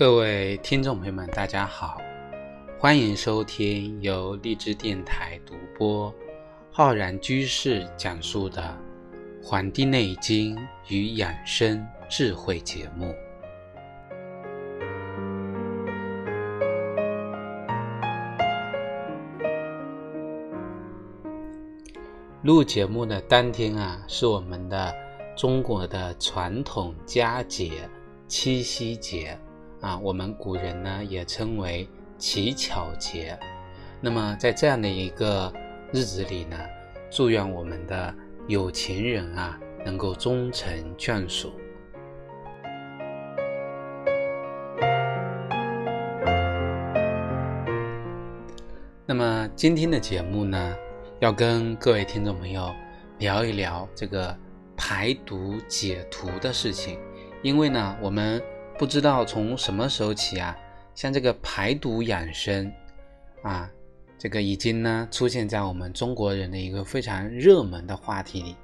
各位听众朋友们，大家好，欢迎收听由荔枝电台独播、浩然居士讲述的《黄帝内经与养生智慧》节目。录节目的当天啊，是我们的中国的传统佳节七夕节。啊，我们古人呢也称为乞巧节。那么在这样的一个日子里呢，祝愿我们的有情人啊能够终成眷属。那么今天的节目呢，要跟各位听众朋友聊一聊这个排毒解毒的事情，因为呢我们。不知道从什么时候起啊，像这个排毒养生啊，这个已经呢出现在我们中国人的一个非常热门的话题里。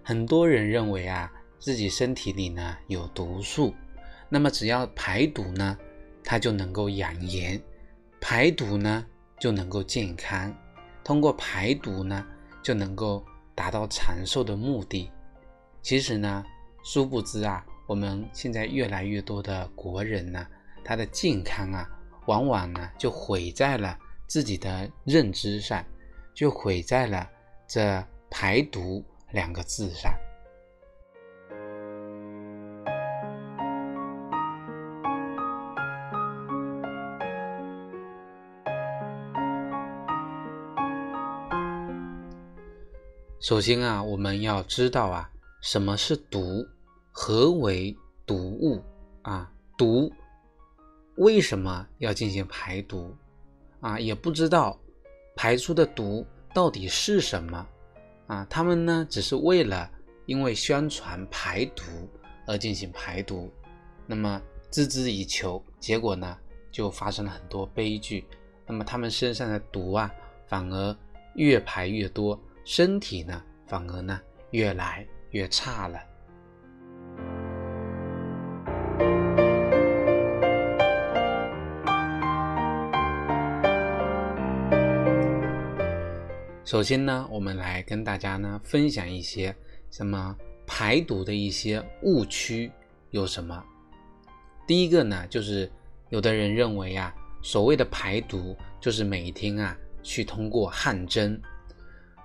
很多人认为啊，自己身体里呢有毒素，那么只要排毒呢，它就能够养颜，排毒呢就能够健康，通过排毒呢就能够达到长寿的目的。其实呢，殊不知啊。我们现在越来越多的国人呢，他的健康啊，往往呢就毁在了自己的认知上，就毁在了这排毒两个字上。首先啊，我们要知道啊，什么是毒。何为毒物啊？毒为什么要进行排毒啊？也不知道排出的毒到底是什么啊？他们呢，只是为了因为宣传排毒而进行排毒，那么孜孜以求，结果呢，就发生了很多悲剧。那么他们身上的毒啊，反而越排越多，身体呢，反而呢，越来越差了。首先呢，我们来跟大家呢分享一些什么排毒的一些误区有什么？第一个呢，就是有的人认为啊，所谓的排毒就是每天啊去通过汗蒸。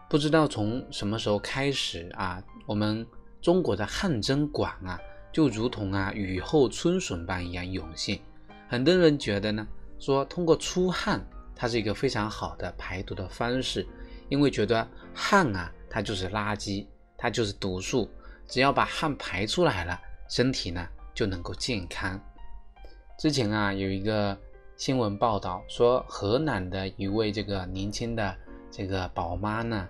不知道从什么时候开始啊，我们中国的汗蒸馆啊，就如同啊雨后春笋般一样涌现。很多人觉得呢，说通过出汗，它是一个非常好的排毒的方式。因为觉得汗啊，它就是垃圾，它就是毒素，只要把汗排出来了，身体呢就能够健康。之前啊，有一个新闻报道说，河南的一位这个年轻的这个宝妈呢，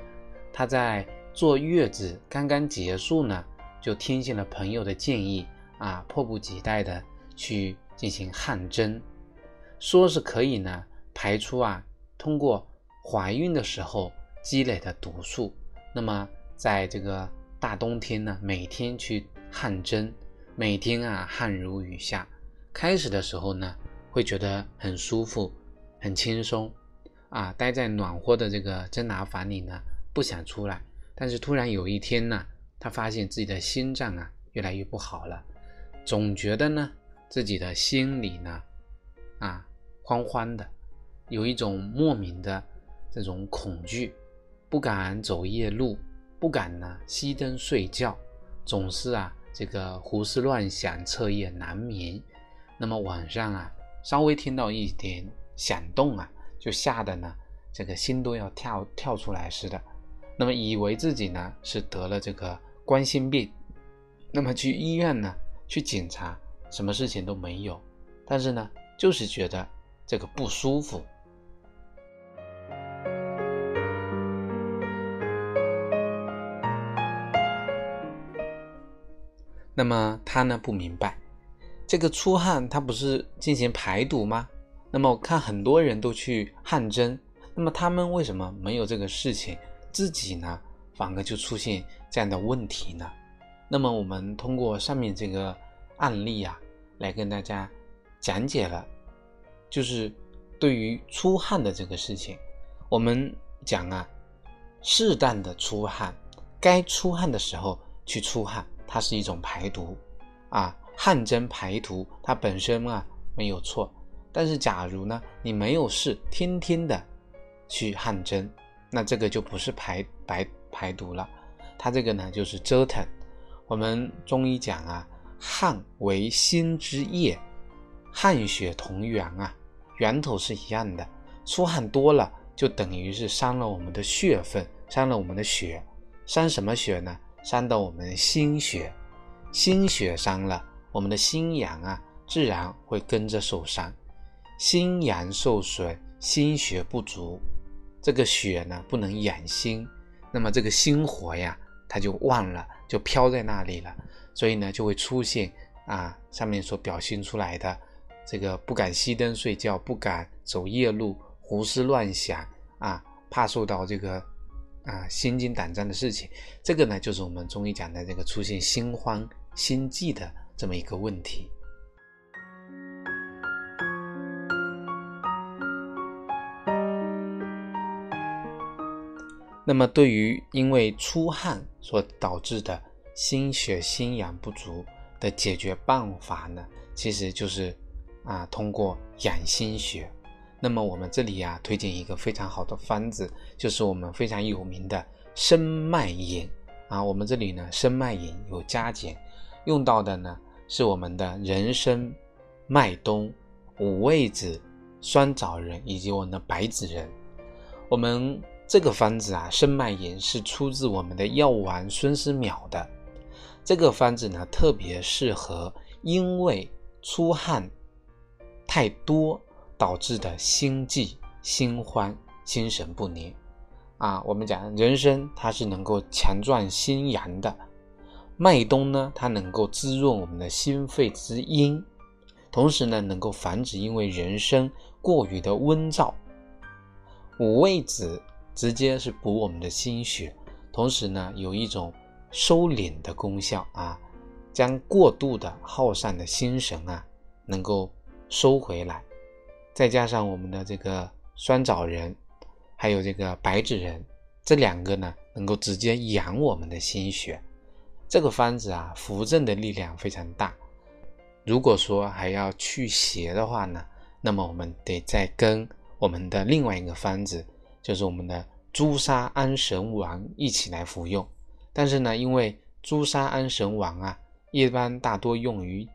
她在坐月子刚刚结束呢，就听信了朋友的建议啊，迫不及待的去进行汗蒸，说是可以呢排出啊，通过怀孕的时候。积累的毒素，那么在这个大冬天呢，每天去汗蒸，每天啊汗如雨下。开始的时候呢，会觉得很舒服、很轻松啊，待在暖和的这个蒸拿房里呢，不想出来。但是突然有一天呢，他发现自己的心脏啊越来越不好了，总觉得呢自己的心里呢啊慌慌的，有一种莫名的这种恐惧。不敢走夜路，不敢呢熄灯睡觉，总是啊这个胡思乱想，彻夜难眠。那么晚上啊，稍微听到一点响动啊，就吓得呢这个心都要跳跳出来似的。那么以为自己呢是得了这个冠心病，那么去医院呢去检查，什么事情都没有，但是呢就是觉得这个不舒服。那么他呢不明白，这个出汗他不是进行排毒吗？那么我看很多人都去汗蒸，那么他们为什么没有这个事情，自己呢反而就出现这样的问题呢？那么我们通过上面这个案例啊，来跟大家讲解了，就是对于出汗的这个事情，我们讲啊，适当的出汗，该出汗的时候去出汗，它是一种排毒啊，汗蒸排毒，它本身啊没有错。但是假如呢，你没有事，天天的去汗蒸，那这个就不是排排排毒了，它这个呢就是折腾。我们中医讲啊，汗为心之液，汗血同源啊，源头是一样的。出汗多了，就等于是伤了我们的血分，伤了我们的血。伤什么血呢？伤到我们心血，心血伤了，我们的心阳啊，自然会跟着受伤。心阳受损，心血不足，这个血呢不能养心，那么这个心火呀，它就旺了。就飘在那里了，所以呢，就会出现啊上面所表现出来的这个不敢熄灯睡觉，不敢走夜路，胡思乱想啊，怕受到这个啊心惊胆战的事情。这个呢，就是我们中医讲的这个出现心慌心悸的这么一个问题。那么，对于因为出汗所导致的心血心阳不足的解决办法呢，其实就是啊，通过养心血。那么我们这里呀，推荐一个非常好的方子，就是我们非常有名的生脉饮啊。我们这里呢，生脉饮有加减，用到的呢是我们的人参、麦冬、五味子、酸枣仁以及我们的白芷仁。我们这个方子啊，生脉饮是出自我们的药王孙思邈的。这个方子呢，特别适合因为出汗太多导致的心悸、心慌、心神不宁啊。我们讲人参，它是能够强壮心阳的；麦冬呢，它能够滋润我们的心肺之阴，同时呢，能够防止因为人参过于的温燥。五味子。直接是补我们的心血，同时呢，有一种收敛的功效啊，将过度的耗散的心神啊，能够收回来。再加上我们的这个酸枣仁，还有这个白芷仁，这两个呢，能够直接养我们的心血。这个方子啊，扶正的力量非常大。如果说还要去邪的话呢，那么我们得再跟我们的另外一个方子。就是我们的朱砂安神丸一起来服用，但是呢，因为朱砂安神丸啊，一般大多用于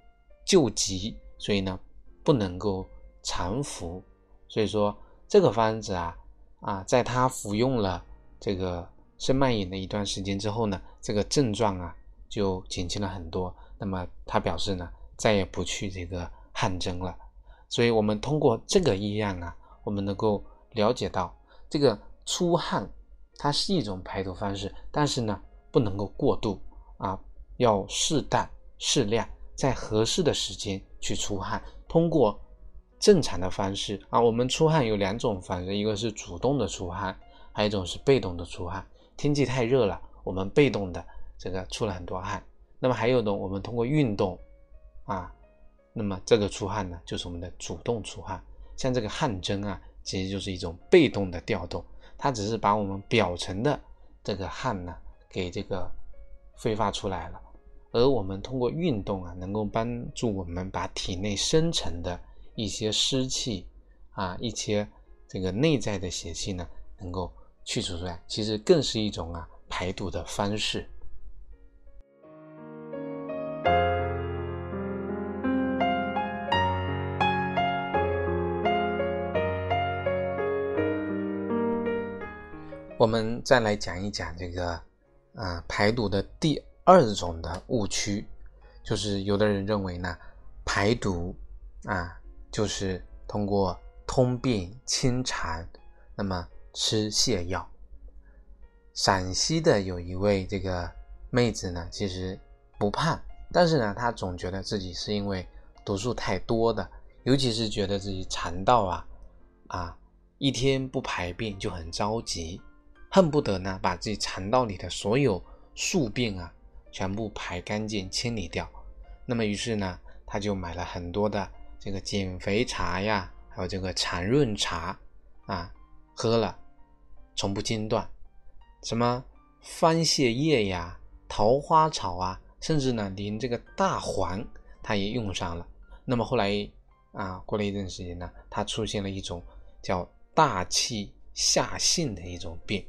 救急，所以呢，不能够常服。所以说这个方子啊，啊，在他服用了这个生脉饮的一段时间之后呢，这个症状啊就减轻了很多。那么他表示呢，再也不去这个汗蒸了。所以我们通过这个医案啊，我们能够了解到。这个出汗，它是一种排毒方式，但是呢，不能够过度啊，要适当适量，在合适的时间去出汗。通过正常的方式啊，我们出汗有两种方式，一个是主动的出汗，还有一种是被动的出汗。天气太热了，我们被动的这个出了很多汗。那么还有呢，我们通过运动啊，那么这个出汗呢，就是我们的主动出汗，像这个汗蒸啊。其实就是一种被动的调动，它只是把我们表层的这个汗呢给这个挥发出来了，而我们通过运动啊，能够帮助我们把体内深层的一些湿气啊，一些这个内在的邪气呢，能够去除出来，其实更是一种啊排毒的方式。我们再来讲一讲这个，啊，排毒的第二种的误区，就是有的人认为呢，排毒啊，就是通过通便清肠，那么吃泻药。陕西的有一位这个妹子呢，其实不胖，但是呢，她总觉得自己是因为毒素太多的，尤其是觉得自己肠道啊，啊，一天不排便就很着急。恨不得呢，把自己肠道里的所有宿便啊，全部排干净、清理掉。那么，于是呢，他就买了很多的这个减肥茶呀，还有这个产润茶啊，喝了从不间断。什么番泻叶呀、桃花草啊，甚至呢，连这个大黄他也用上了。那么后来啊，过了一段时间呢，他出现了一种叫大气下陷的一种病，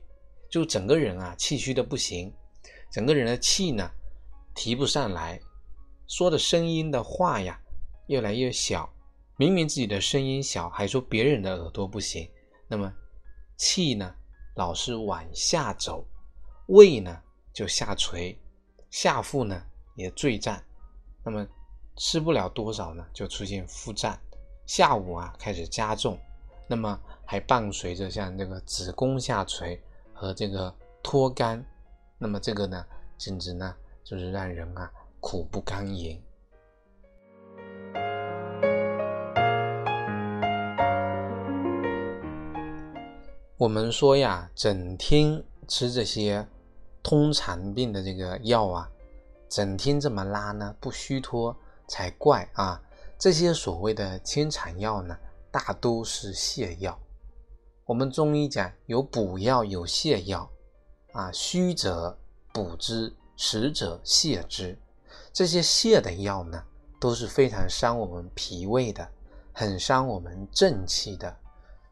就整个人啊气虚的不行，整个人的气呢提不上来。说的声音的话呀，越来越小，明明自己的声音小，还说别人的耳朵不行。那么气呢，老是往下走，胃呢就下垂，下腹呢也坠胀，那么吃不了多少呢，就出现腹胀，下午啊开始加重，那么还伴随着像这个子宫下垂和这个脱肛，那么这个呢，简直呢就是让人啊。苦不堪言。我们说呀，整天吃这些通肠病的这个药啊，整天这么拉呢，不虚脱才怪啊！这些所谓的清肠药呢，大都是泻药。我们中医讲有补药有泻药啊，虚者补之，实者泻之。这些泻的药呢，都是非常伤我们脾胃的，很伤我们正气的。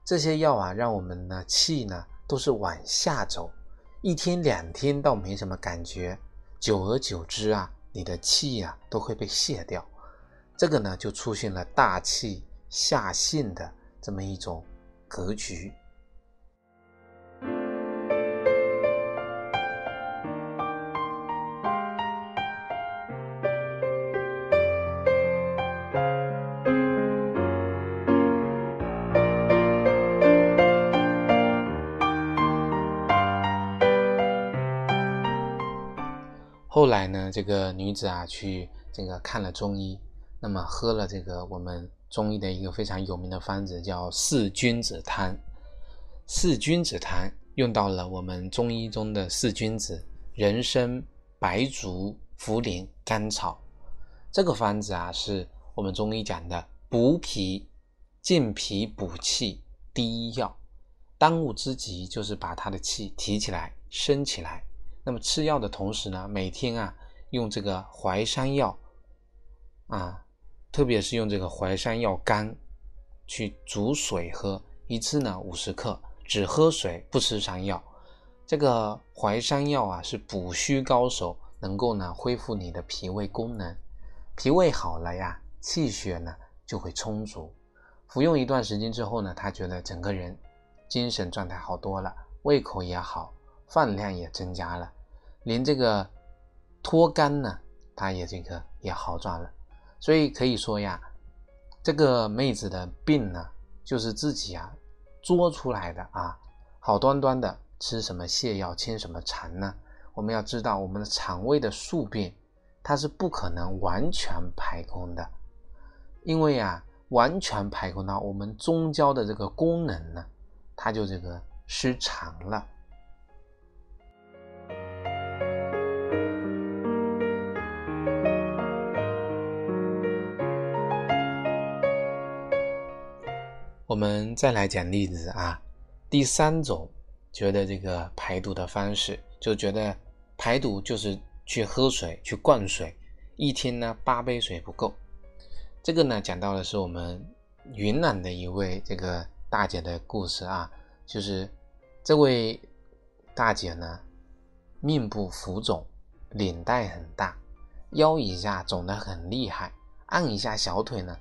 这些药啊，让我们呢气呢都是往下走，一天两天倒没什么感觉，久而久之啊，你的气呀都会被泄掉。这个呢，就出现了大气下陷的这么一种格局。这个女子啊去这个看了中医，那么喝了这个我们中医的一个非常有名的方子，叫四君子汤。四君子汤用到了我们中医中的四君子：人参、白术、茯苓、甘草。这个方子啊，是我们中医讲的补脾、健脾、补气第一药。当务之急就是把他的气提起来、升起来。那么吃药的同时呢，每天啊用这个淮山药啊，特别是用这个淮山药干去煮水喝，一次呢五十克，只喝水不吃山药。这个淮山药啊是补虚高手，能够呢恢复你的脾胃功能，脾胃好了呀，气血呢就会充足。服用一段时间之后呢，他觉得整个人精神状态好多了，胃口也好。饭量也增加了，连这个脱肛呢，它也这个也好转了。所以可以说呀，这个妹子的病呢，就是自己啊作出来的啊。好端端的吃什么泻药清什么肠呢？我们要知道，我们的肠胃的宿便，它是不可能完全排空的，因为啊，完全排空到我们中焦的这个功能呢，它就这个失常了。我们再来讲例子啊，第三种觉得这个排毒的方式，就觉得排毒就是去喝水，去灌水，一天呢八杯水不够。这个呢讲到的是我们云南的一位这个大姐的故事啊，就是这位大姐呢面部浮肿，脸蛋很大，腰以下肿得很厉害，按一下小腿呢，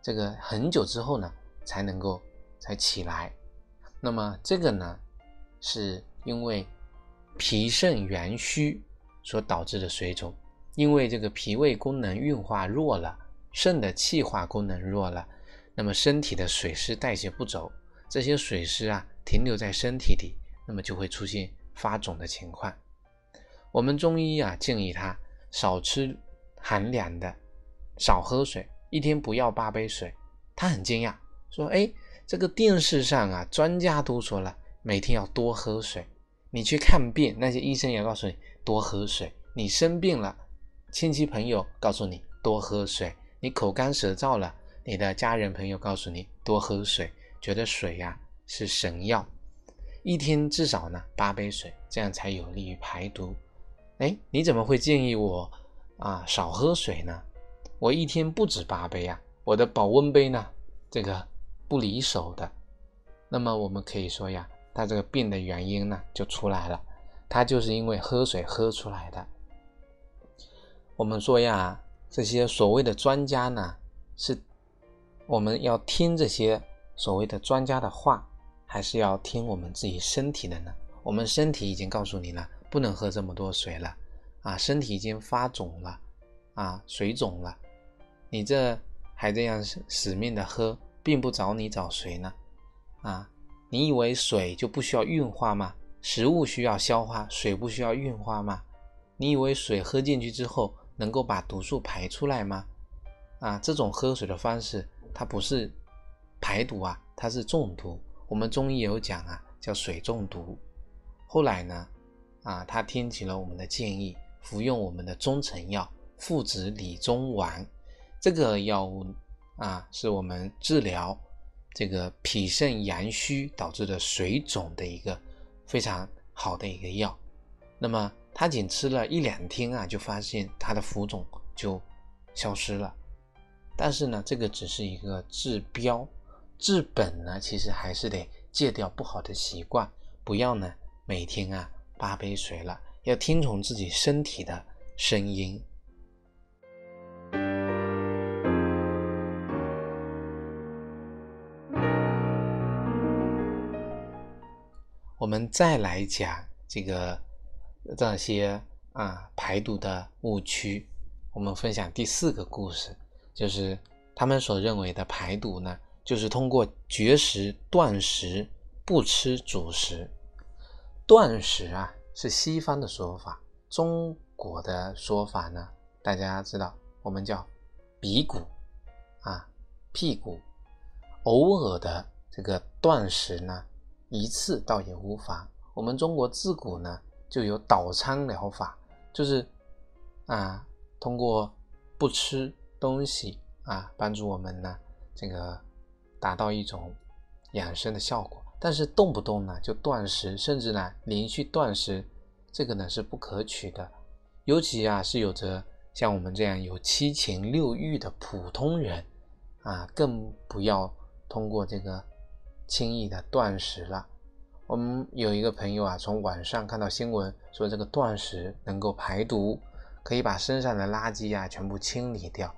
这个很久之后呢。才能够才起来，那么这个呢，是因为脾肾元虚所导致的水肿，因为这个脾胃功能运化弱了，肾的气化功能弱了，那么身体的水湿代谢不走，这些水湿啊停留在身体里，那么就会出现发肿的情况。我们中医啊建议他少吃寒凉的，少喝水，一天不要八杯水。他很惊讶。说哎，这个电视上啊，专家都说了，每天要多喝水。你去看病，那些医生也告诉你多喝水。你生病了，亲戚朋友告诉你多喝水。你口干舌燥了，你的家人朋友告诉你多喝水，觉得水呀是神药，一天至少呢八杯水，这样才有利于排毒。哎，你怎么会建议我啊少喝水呢？我一天不止八杯啊，我的保温杯呢这个不离手的。那么我们可以说呀，他这个病的原因呢就出来了，他就是因为喝水喝出来的。我们说呀，这些所谓的专家呢是。我们要听这些所谓的专家的话，还是要听我们自己身体的呢？我们身体已经告诉你了，不能喝这么多水了，啊，身体已经发肿了，啊，水肿了，你这还这样死命的喝，并不找你找谁呢？啊，你以为水就不需要运化吗？食物需要消化，水不需要运化吗？你以为水喝进去之后能够把毒素排出来吗？啊，这种喝水的方式。它不是排毒啊，它是中毒。我们中医有讲啊，叫水中毒。后来呢，啊，他听取了我们的建议，服用我们的中成药附子理中丸。这个药物啊，是我们治疗这个脾肾阳虚导致的水肿的一个非常好的一个药。那么他仅吃了一两天啊，就发现他的浮肿就消失了。但是呢，这个只是一个治标，治本呢，其实还是得戒掉不好的习惯，不要呢每天啊八杯水了，要听从自己身体的声音。我们再来讲这个这些啊排毒的误区，我们分享第四个故事。就是他们所认为的排毒呢，就是通过绝食、断食、不吃主食。断食啊是西方的说法，中国的说法呢，大家知道，我们叫鼻骨啊、屁股。偶尔的这个断食呢，一次倒也无妨。我们中国自古呢就有导仓疗法，就是啊通过不吃。东西啊，帮助我们呢，这个达到一种养生的效果。但是动不动呢就断食，甚至呢连续断食，这个呢是不可取的。尤其啊是有着像我们这样有七情六欲的普通人啊，更不要通过这个轻易的断食了。我们有一个朋友啊，从网上看到新闻说这个断食能够排毒，可以把身上的垃圾啊全部清理掉。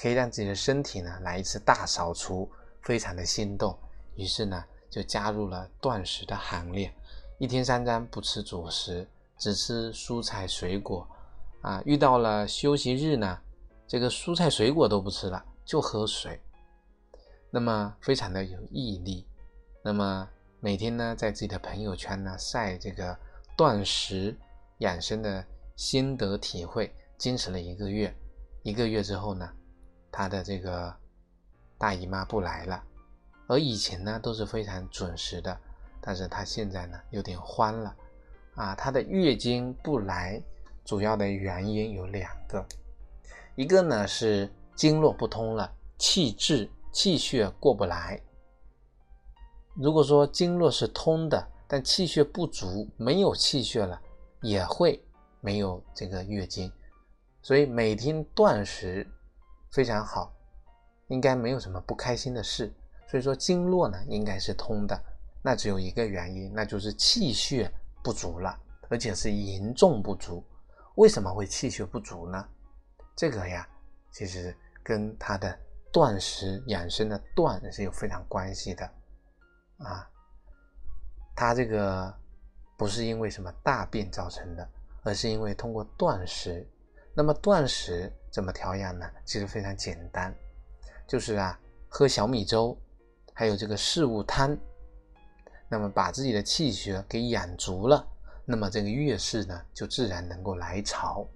可以让自己的身体呢来一次大扫除，非常的心动，于是呢就加入了断食的行列，一天三餐不吃主食，只吃蔬菜水果，啊，遇到了休息日呢，这个蔬菜水果都不吃了，就喝水，那么非常的有毅力，那么每天呢在自己的朋友圈呢晒这个断食养生的心得体会，坚持了一个月，一个月之后呢。她的这个大姨妈不来了，而以前呢都是非常准时的，但是她现在呢有点慌了，啊，她的月经不来，主要的原因有两个，一个呢是经络不通了，气滞气血过不来。如果说经络是通的，但气血不足，没有气血了，也会没有这个月经，所以每天断食。非常好，应该没有什么不开心的事。所以说经络呢应该是通的，那只有一个原因，那就是气血不足了，而且是严重不足。为什么会气血不足呢？这个呀，其实跟他的断食养生的断是有非常关系的啊。他这个不是因为什么大病造成的，而是因为通过断食。那么断食怎么调养呢？其实非常简单，就是啊，喝小米粥，还有这个四物汤，那么把自己的气血给养足了，那么这个月事呢就自然能够来潮。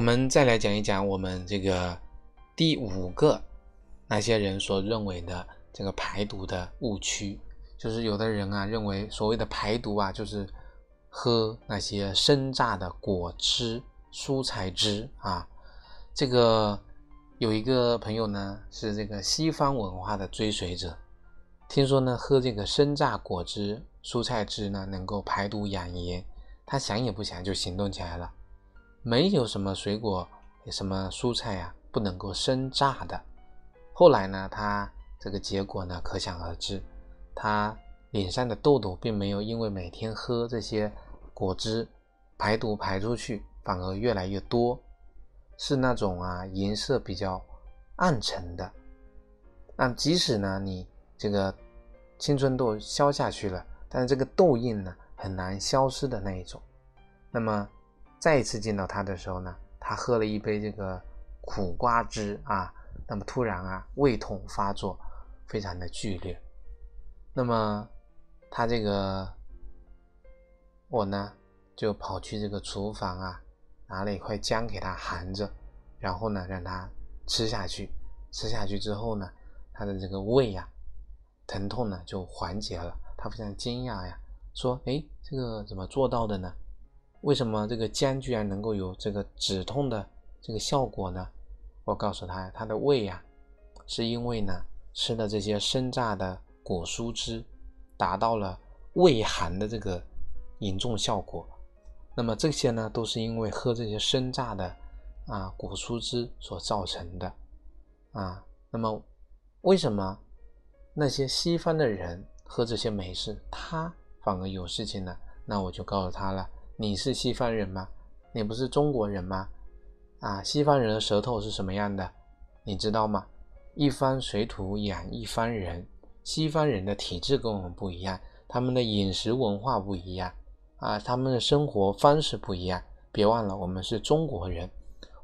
我们再来讲一讲我们这个第五个。那些人所认为的这个排毒的误区，就是有的人啊认为所谓的排毒啊，就是喝那些生榨的果汁、蔬菜汁啊。这个有一个朋友呢是这个西方文化的追随者，听说呢喝这个生榨果汁、蔬菜汁呢能够排毒养颜，他想也不想就行动起来了。没有什么水果、什么蔬菜呀不能够生榨的。后来呢，他这个结果呢可想而知。他脸上的痘痘并没有因为每天喝这些果汁排毒排出去，反而越来越多，是那种啊颜色比较暗沉的。那即使呢你这个青春痘消下去了，但是这个痘印呢很难消失的那一种。那么再一次见到他的时候呢，他喝了一杯这个苦瓜汁啊，那么突然啊胃痛发作，非常的剧烈。那么，他这个我呢，就跑去这个厨房啊，拿了一块姜给他含着，然后呢，让他吃下去。吃下去之后呢，他的这个胃呀，疼痛呢就缓解了。他非常惊讶呀，说：“哎，这个怎么做到的呢？为什么这个姜居然能够有这个止痛的这个效果呢？”我告诉他，他的胃呀，是因为呢吃了这些生榨的。果蔬汁达到了胃寒的这个严重效果，那么这些呢，都是因为喝这些生榨的啊果蔬汁所造成的啊。那么为什么那些西方的人喝这些没事，他反而有事情呢？那我就告诉他了：你是西方人吗？你不是中国人吗？啊，西方人的舌头是什么样的？你知道吗？一方水土养一方人。西方人的体质跟我们不一样，他们的饮食文化不一样啊，他们的生活方式不一样。别忘了，我们是中国人，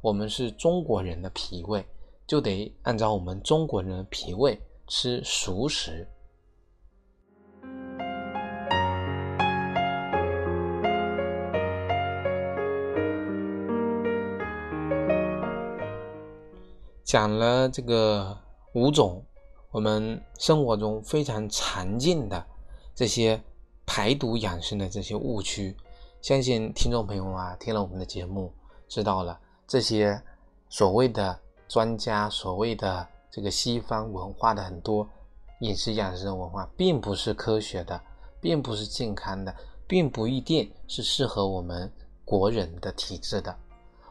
我们是中国人的脾胃，就得按照我们中国人的脾胃吃熟食。讲了这个五种。我们生活中非常常见的这些排毒养生的这些误区，相信听众朋友啊，听了我们的节目，知道了这些所谓的专家、所谓的这个西方文化的很多饮食养生文化，并不是科学的，并不是健康的，并不一定是适合我们国人的体质的。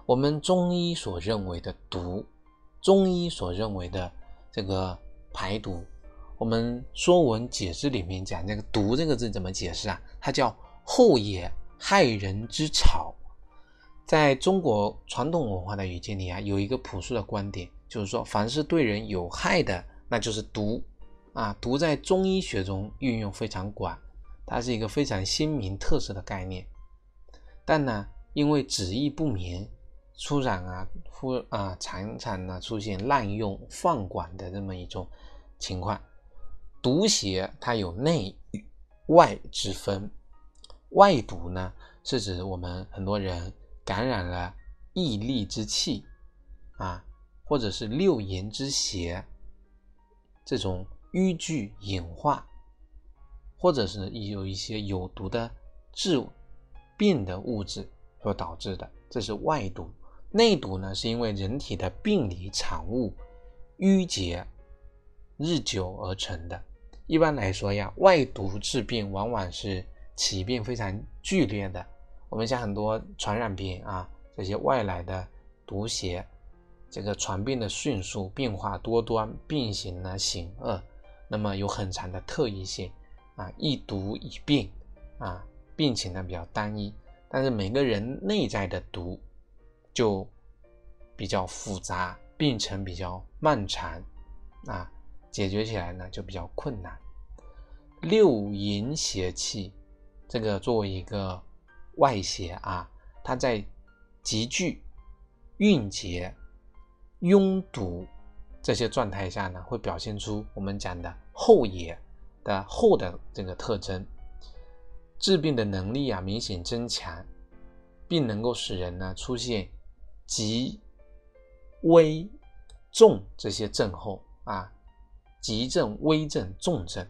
我们中医所认为的毒，中医所认为的这个。排毒，我们《说文解字》里面讲这个“毒”这个字怎么解释啊？它叫“后也，害人之草”。在中国传统文化的语境里啊，有一个朴素的观点，就是说，凡是对人有害的，那就是毒啊。毒在中医学中运用非常广，它是一个非常鲜明特色的概念。但呢，因为旨意不明。出染啊，忽啊，常常呢出现滥用放管的这么一种情况。毒邪它有内外之分，外毒呢是指我们很多人感染了疫力之气啊，或者是六淫之邪，这种淤聚隐化，或者是有一些有毒的致病的物质所导致的，这是外毒。内毒呢，是因为人体的病理产物淤结日久而成的。一般来说呀，外毒治病往往是起病非常剧烈的。我们像很多传染病啊，这些外来的毒邪，这个传病的迅速，变化多端，病形呢险恶，那么有很强的特异性啊，一毒一病啊，病情呢比较单一。但是每个人内在的毒。就比较复杂，病程比较漫长，啊，解决起来呢就比较困难。六淫邪气，这个作为一个外邪啊，它在集聚、蕴结、拥堵这些状态下呢，会表现出我们讲的后野的后的这个特征，治病的能力啊明显增强，并能够使人呢出现。急、危、重这些症候啊，急症、危症、重症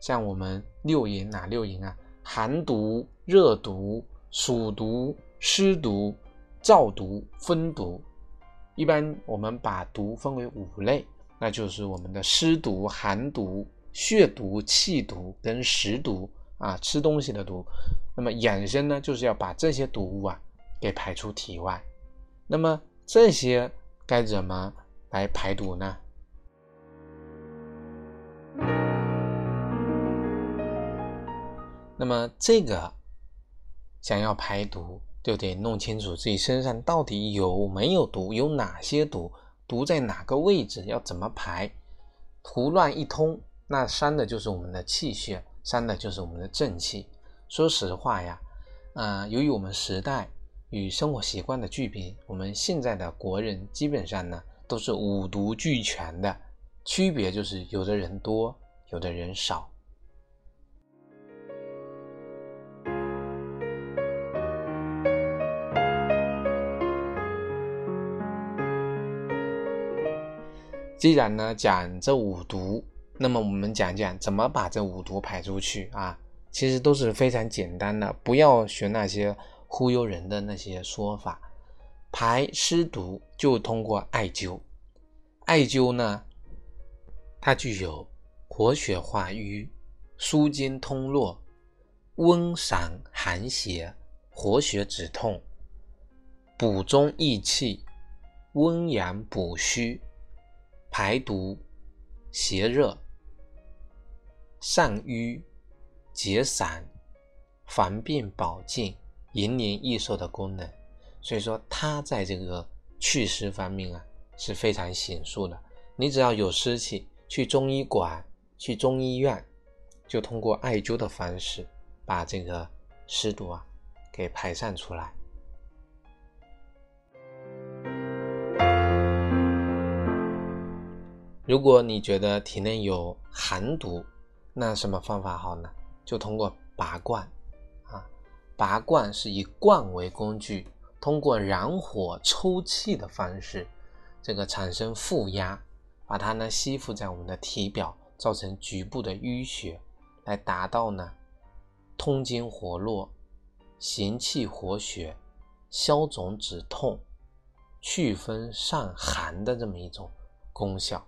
像我们六淫哪六淫啊？寒毒、热毒、暑毒、湿毒、燥毒、风毒。一般我们把毒分为五类，那就是我们的湿毒、寒毒、血毒、气毒跟食毒啊，吃东西的毒。那么养生呢，就是要把这些毒物啊给排出体外。那么这些该怎么来排毒呢？那么这个想要排毒，就得弄清楚自己身上到底有没有毒，有哪些毒，毒在哪个位置，要怎么排。胡乱一通，那伤的就是我们的气血，伤的就是我们的正气。说实话呀，啊，由于我们时代与生活习惯的巨变，我们现在的国人基本上呢都是五毒俱全的，区别就是有的人多，有的人少。既然呢讲这五毒，那么我们讲讲怎么把这五毒排出去啊？其实都是非常简单的，不要学那些忽悠人的那些说法。排湿毒就通过艾灸，艾灸呢，它具有活血化瘀、舒筋通络、温散寒邪、活血止痛、补中益气、温阳补虚。排毒、邪热、散瘀、解散、防病保健、延年益寿的功能，所以说它在这个祛湿方面啊是非常显著的。你只要有湿气，去中医馆、去中医院，就通过艾灸的方式把这个湿毒啊给排散出来。如果你觉得体内有寒毒，那什么方法好呢？就通过拔罐，拔罐是以罐为工具，通过燃火抽气的方式，这个产生负压，把它呢吸附在我们的体表，造成局部的淤血，来达到呢通经活络、行气活血、消肿止痛、祛风散寒的这么一种功效。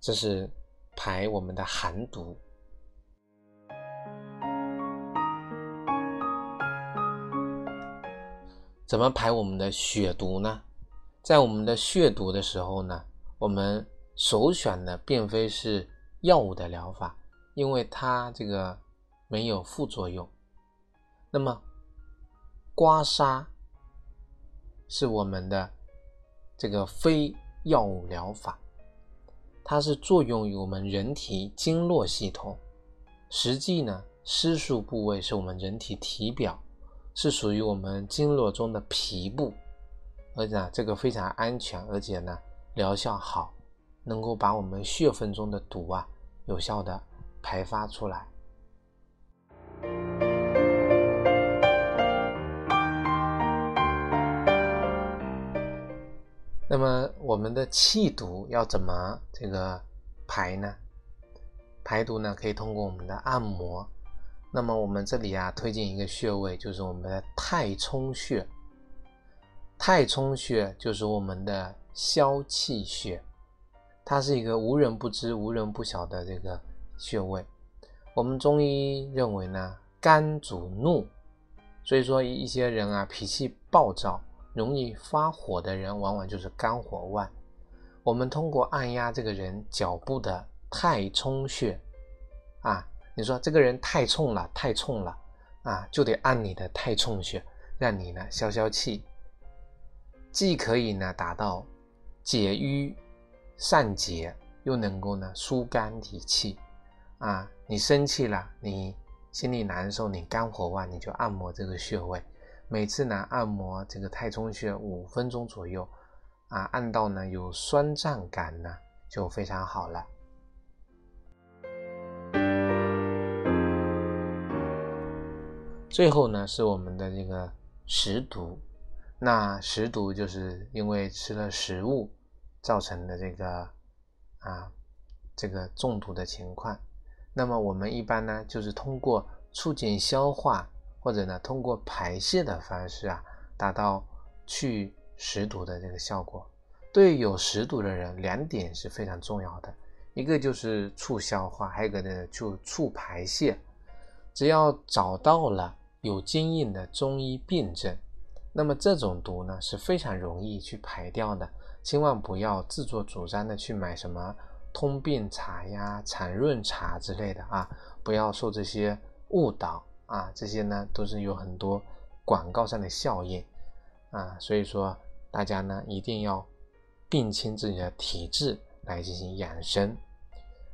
这是排我们的寒毒。怎么排我们的血毒呢？在我们的血毒的时候呢，我们首选的并非是药物的疗法，因为它这个没有副作用。那么刮痧是我们的这个非药物疗法。它是作用于我们人体经络系统，实际呢，施术部位是我们人体体表，是属于我们经络中的皮部，而且呢，这个非常安全，而且呢，疗效好，能够把我们血分中的毒啊，有效的排发出来。那么我们的气毒要怎么这个排呢？排毒呢可以通过我们的按摩。那么我们这里啊推荐一个穴位，就是我们的太冲穴。太冲穴就是我们的消气穴，它是一个无人不知、无人不晓的这个穴位。我们中医认为呢，肝主怒，所以说一些人啊脾气暴躁。容易发火的人，往往就是肝火旺。我们通过按压这个人脚部的太冲穴，啊，你说这个人太冲了，太冲了，啊，就得按你的太冲穴，让你呢消消气，既可以呢达到解瘀散结，又能够呢疏肝理气。啊，你生气了，你心里难受，你肝火旺，你就按摩这个穴位。每次呢，按摩这个太冲穴五分钟左右，啊，按到呢有酸胀感呢，就非常好了。最后呢，是我们的这个食毒，那食毒就是因为吃了食物造成的这个啊这个中毒的情况。那么我们一般呢，就是通过促进消化，或者呢通过排泄的方式啊，达到去食毒的这个效果。对有食毒的人，两点是非常重要的，一个就是促消化，还有一个呢就促排泄。只要找到了有经验的中医辨证，那么这种毒呢是非常容易去排掉的。千万不要自作主张的去买什么通便茶呀、产润茶之类的啊，不要受这些误导啊，这些呢都是有很多广告上的效应啊，所以说大家呢一定要辨清自己的体质来进行养生。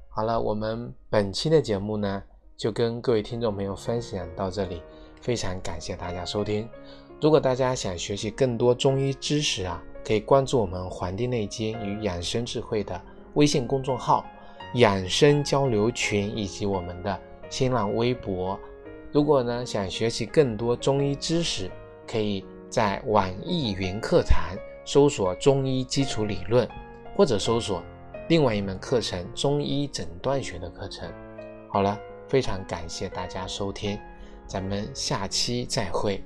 好了，我们本期的节目呢就跟各位听众朋友分享到这里，非常感谢大家收听。如果大家想学习更多中医知识啊。可以关注我们《黄帝内经与养生智慧》的微信公众号、养生交流群以及我们的新浪微博。如果呢想学习更多中医知识，可以在网易云课堂搜索“中医基础理论”，或者搜索另外一门课程“中医诊断学”的课程。好了，非常感谢大家收听，咱们下期再会。